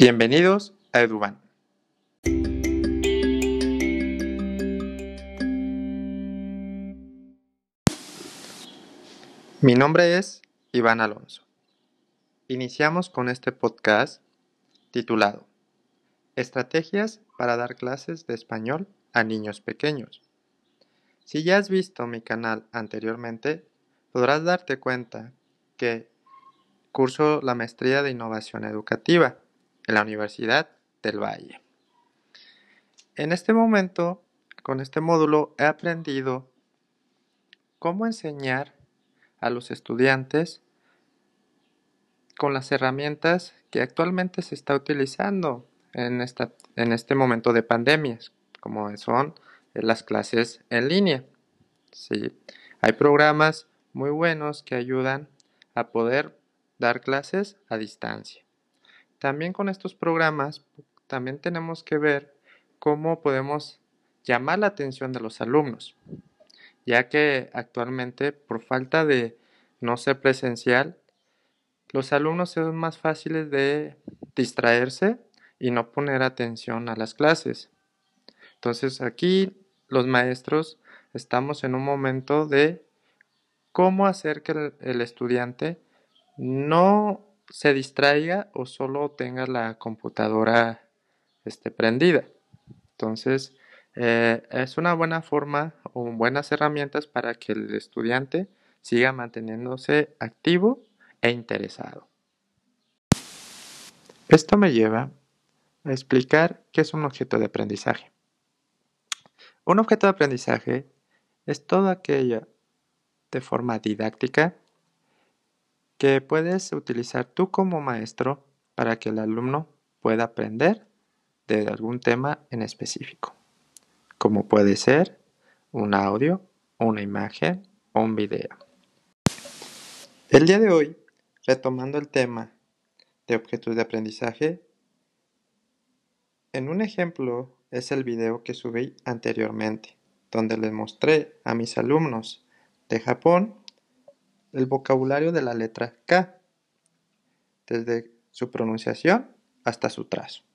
Bienvenidos a Eduban. Mi nombre es Iván Alonso. Iniciamos con este podcast titulado Estrategias para dar clases de español a niños pequeños. Si ya has visto mi canal anteriormente, podrás darte cuenta que curso la maestría de innovación educativa en la Universidad del Valle. En este momento, con este módulo, he aprendido cómo enseñar a los estudiantes con las herramientas que actualmente se está utilizando en, esta, en este momento de pandemias, como son las clases en línea. Sí, hay programas muy buenos que ayudan a poder dar clases a distancia. También con estos programas, también tenemos que ver cómo podemos llamar la atención de los alumnos, ya que actualmente por falta de no ser presencial, los alumnos son más fáciles de distraerse y no poner atención a las clases. Entonces aquí los maestros estamos en un momento de cómo hacer que el, estudiante no se distraiga o solo tenga la computadora este, prendida. Entonces, eh, es una buena forma o buenas herramientas para que el estudiante siga manteniéndose activo e interesado. Esto me lleva a explicar qué es un objeto de aprendizaje. Un objeto de aprendizaje es todo aquello de forma didáctica que puedes utilizar tú como maestro para que el alumno pueda aprender de algún tema en específico, como puede ser un audio, una imagen o un video. El día de hoy, retomando el tema de objetos de aprendizaje, en un ejemplo es el video que subí anteriormente, donde les mostré a mis alumnos de Japón el vocabulario de la letra K, desde su pronunciación hasta su trazo.